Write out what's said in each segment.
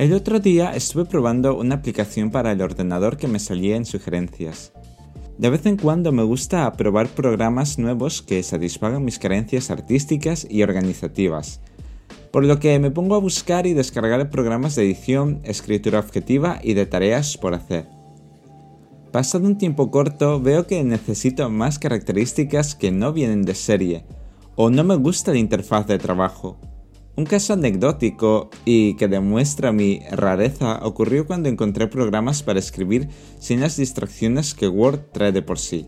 El otro día estuve probando una aplicación para el ordenador que me salía en sugerencias. De vez en cuando me gusta probar programas nuevos que satisfagan mis carencias artísticas y organizativas, por lo que me pongo a buscar y descargar programas de edición, escritura objetiva y de tareas por hacer. Pasado un tiempo corto veo que necesito más características que no vienen de serie, o no me gusta la interfaz de trabajo, un caso anecdótico y que demuestra mi rareza ocurrió cuando encontré programas para escribir sin las distracciones que Word trae de por sí.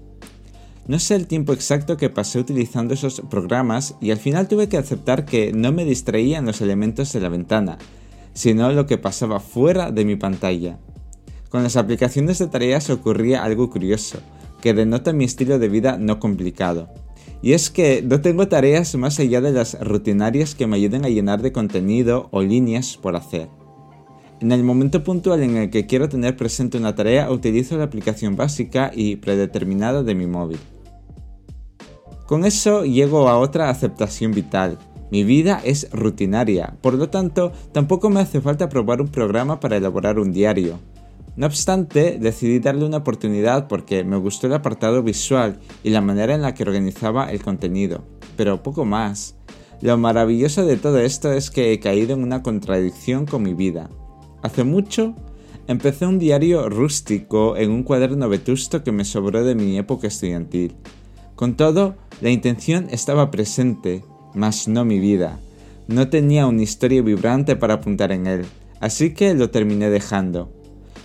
No sé el tiempo exacto que pasé utilizando esos programas y al final tuve que aceptar que no me distraían los elementos de la ventana, sino lo que pasaba fuera de mi pantalla. Con las aplicaciones de tareas ocurría algo curioso, que denota mi estilo de vida no complicado. Y es que no tengo tareas más allá de las rutinarias que me ayuden a llenar de contenido o líneas por hacer. En el momento puntual en el que quiero tener presente una tarea, utilizo la aplicación básica y predeterminada de mi móvil. Con eso llego a otra aceptación vital. Mi vida es rutinaria, por lo tanto, tampoco me hace falta probar un programa para elaborar un diario. No obstante, decidí darle una oportunidad porque me gustó el apartado visual y la manera en la que organizaba el contenido, pero poco más. Lo maravilloso de todo esto es que he caído en una contradicción con mi vida. Hace mucho empecé un diario rústico en un cuaderno vetusto que me sobró de mi época estudiantil. Con todo, la intención estaba presente, mas no mi vida. No tenía una historia vibrante para apuntar en él, así que lo terminé dejando.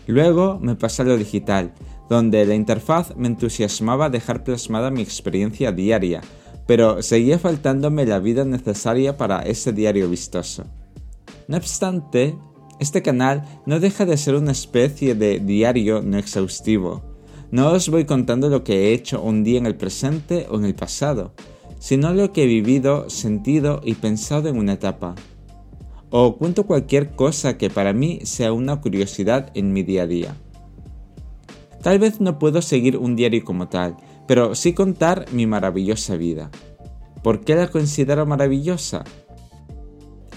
Luego me pasé a lo digital, donde la interfaz me entusiasmaba dejar plasmada mi experiencia diaria, pero seguía faltándome la vida necesaria para ese diario vistoso. No obstante, este canal no deja de ser una especie de diario no exhaustivo. No os voy contando lo que he hecho un día en el presente o en el pasado, sino lo que he vivido, sentido y pensado en una etapa o cuento cualquier cosa que para mí sea una curiosidad en mi día a día. Tal vez no puedo seguir un diario como tal, pero sí contar mi maravillosa vida. ¿Por qué la considero maravillosa?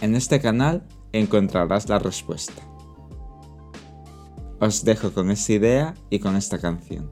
En este canal encontrarás la respuesta. Os dejo con esta idea y con esta canción.